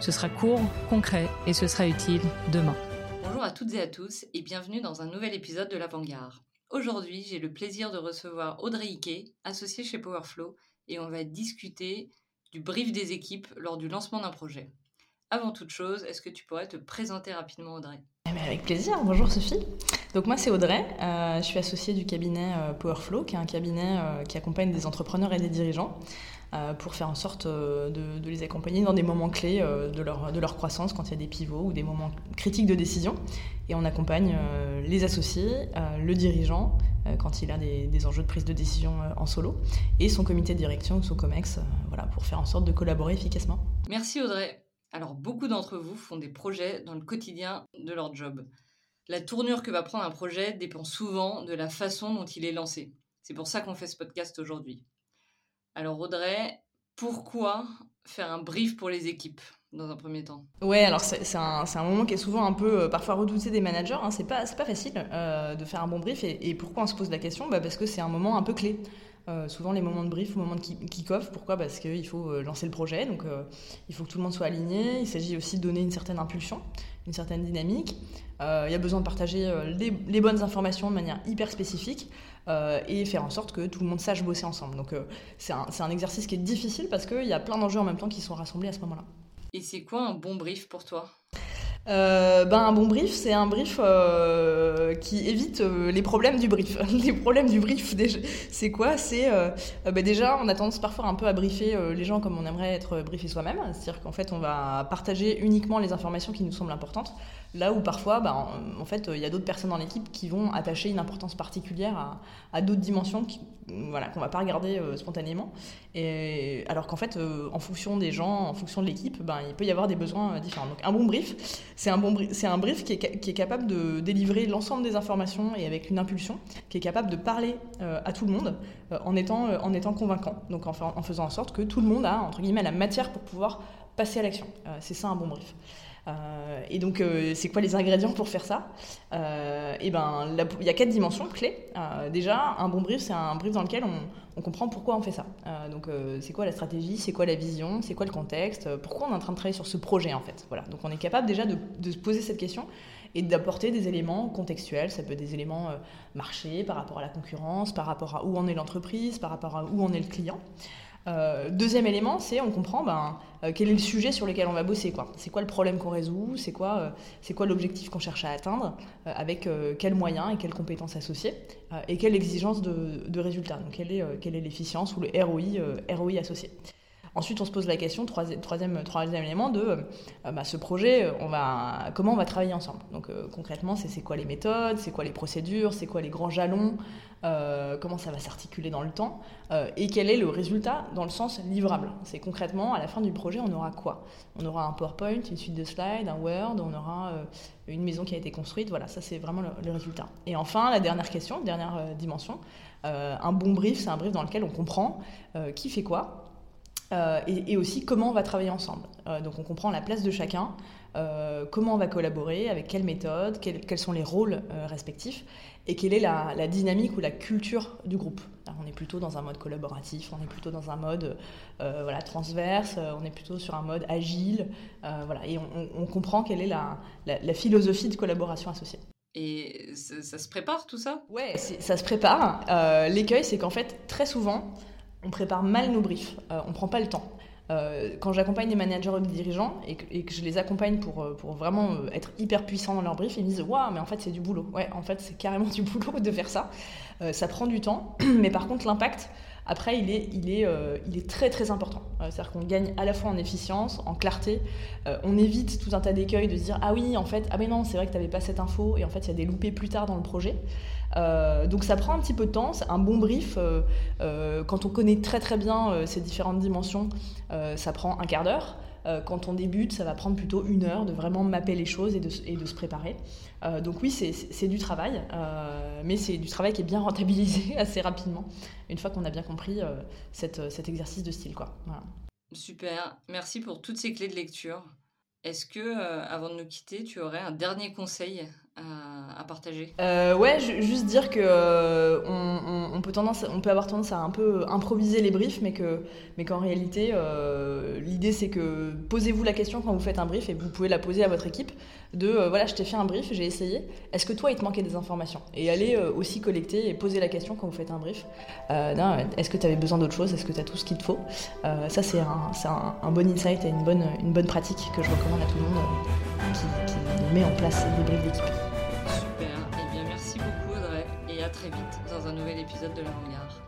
Ce sera court, concret et ce sera utile demain. Bonjour à toutes et à tous et bienvenue dans un nouvel épisode de l'Avant-Garde. Aujourd'hui, j'ai le plaisir de recevoir Audrey Ike, associée chez Powerflow, et on va discuter du brief des équipes lors du lancement d'un projet. Avant toute chose, est-ce que tu pourrais te présenter rapidement, Audrey? Eh Avec plaisir. Bonjour Sophie. Donc moi c'est Audrey, euh, je suis associée du cabinet euh, Powerflow, qui est un cabinet euh, qui accompagne des entrepreneurs et des dirigeants pour faire en sorte de, les accompagner dans des moments clés de, leur, de leur croissance, quand il y a des pivots ou des moments critiques de décision. Et on accompagne les associés, le dirigeant, quand il a des, des, enjeux de prise de décision en solo, et son comité de direction ou son COMEX, voilà, pour faire en sorte de collaborer efficacement. Merci Audrey. Alors beaucoup d'entre vous font des projets dans le quotidien de leur job. La tournure que va prendre un projet dépend souvent de la façon dont il est lancé. C'est pour ça qu'on fait ce podcast aujourd'hui. Alors Audrey, pourquoi faire un brief pour les équipes dans un premier temps? Ouais, alors c'est un, moment qui est souvent un peu euh, parfois redouté des managers. Hein. C'est pas, facile euh, de faire un bon brief. Et, pourquoi on se pose la question? Bah Parce que c'est un moment un peu clé. Euh, souvent les moments de brief ou moments de kick-off. Pourquoi? Parce qu'il faut lancer le projet, donc il faut que tout le monde soit aligné. Il s'agit aussi de donner une certaine impulsion, une certaine dynamique. il y a besoin de partager les, bonnes informations de manière hyper spécifique et faire en sorte que tout le monde sache bosser ensemble. Donc c'est un, un, exercice qui est difficile parce qu'il y a plein d'enjeux en même temps qui sont rassemblés à ce moment-là. Et c'est quoi un bon brief pour toi? Euh, ben, un bon brief, c'est un brief euh, qui évite euh, les problèmes du brief. les problèmes du brief, c'est quoi? C'est ben déjà, on a tendance parfois un peu à briefer les gens comme on aimerait être briefé soi-même. C'est-à-dire qu'en fait, on va partager uniquement les informations qui nous semblent importantes. Là où parfois, ben, en, fait, il y a d'autres personnes dans l'équipe qui vont attacher une importance particulière à, à d'autres dimensions qui, voilà, qu'on va pas regarder spontanément. Et, alors qu'en fait, en fonction des gens, en fonction de l'équipe, ben, il peut y avoir des besoins différents. Donc un bon brief, c'est un, bon, c'est un brief qui est, qui est capable de délivrer l'ensemble des informations et avec une impulsion, qui est capable de parler euh, à tout le monde euh, en, étant, euh, en étant convaincant. Donc en, faisant en sorte que tout le monde a, entre guillemets, la matière pour pouvoir passer à l'action. c'est ça un bon brief. Euh, et donc, euh, c'est quoi les ingrédients pour faire ça euh, Et ben, il y a quatre dimensions clés. déjà, un bon brief, c'est un brief dans lequel on, comprend pourquoi on fait ça. donc, c'est quoi la stratégie C'est quoi la vision C'est quoi le contexte Pourquoi on est en train de travailler sur ce projet en fait Voilà. Donc, on est capable déjà de, de se poser cette question et d'apporter des éléments contextuels. Ça peut être des éléments marché par rapport à la concurrence, par rapport à où en est l'entreprise, par rapport à où en est le client. Euh, deuxième élément, c'est on comprend ben, euh, quel est le sujet sur lequel on va bosser. C'est quoi le problème qu'on résout C'est quoi, euh, quoi l'objectif qu'on cherche à atteindre Avec quels moyens et quelles compétences associées Et quelle exigence de, de résultat Donc quelle est, quelle est l'efficience ou le ROI, ROI associé Ensuite, on se pose la question, troisième, élément, de euh, bah, ce projet, va, comment on va travailler ensemble. Donc euh, concrètement, c'est quoi les méthodes, c'est quoi les procédures, c'est quoi les grands jalons, euh, comment ça va s'articuler dans le temps, et quel est le résultat dans le sens livrable. C'est concrètement, à la fin du projet, on aura quoi? On aura un PowerPoint, une suite de slides, un Word, on aura une maison qui a été construite, voilà, ça c'est vraiment le, résultat. Et enfin, la dernière question, dernière dimension, un bon brief, c'est un brief dans lequel on comprend qui fait quoi, euh, et, aussi comment on va travailler ensemble. Euh, donc on comprend la place de chacun, euh, comment on va collaborer, avec quelle méthode, quels sont les rôles respectifs, et quelle est la, dynamique ou la culture du groupe. on est plutôt dans un mode collaboratif, on est plutôt dans un mode voilà, transverse, on est plutôt sur un mode agile, voilà, et on, comprend quelle est la, la, philosophie de collaboration associée. Et ça, se prépare tout ça? Ouais, ça se prépare. L'écueil, c'est qu'en fait, très souvent, on prépare mal nos briefs, euh, on prend pas le temps. Euh, quand j'accompagne des managers ou des dirigeants et que, je les accompagne pour, euh, pour vraiment être hyper puissants dans leur brief, ils me disent Waouh, mais en fait, c'est du boulot. Ouais, en fait, c'est carrément du boulot de faire ça. ça prend du temps, mais par contre, l'impact, après, il est, il est, très très important. C'est-à-dire qu'on gagne à la fois en efficience, en clarté. on évite tout un tas d'écueils de se dire Ah oui, en fait, ah mais non, c'est vrai que tu n'avais pas cette info et en fait, il y a des loupés plus tard dans le projet. Euh, donc ça prend un petit peu de temps, un bon brief. Euh, euh, quand on connaît très très bien ces différentes dimensions, ça prend un quart d'heure. Quand on débute, ça va prendre plutôt une heure de vraiment mapper les choses et de, et de se préparer. donc oui, c'est du travail, mais c'est du travail qui est bien rentabilisé assez rapidement, une fois qu'on a bien compris cette, cet exercice de style. Quoi. Super, merci pour toutes ces clés de lecture. Est-ce que, euh, avant de nous quitter, tu aurais un dernier conseil à, partager? Euh, Ouais, juste dire que euh, on, on peut avoir tendance à un peu improviser les briefs, mais que, mais qu'en réalité, euh, l'idée c'est que posez-vous la question quand vous faites un brief et vous pouvez la poser à votre équipe de voilà, je t'ai fait un brief, j'ai essayé. Est-ce que toi, il te manquait des informations? Et allez aussi collecter et poser la question quand vous faites un brief. Est-ce que tu avais besoin d'autre chose? Est-ce que tu as tout ce qu'il te faut? Ça, c'est un, bon insight et une bonne, pratique que je recommande à tout le monde qui met en place des briefs d'équipe. Vite dans un nouvel épisode de La Vanguard.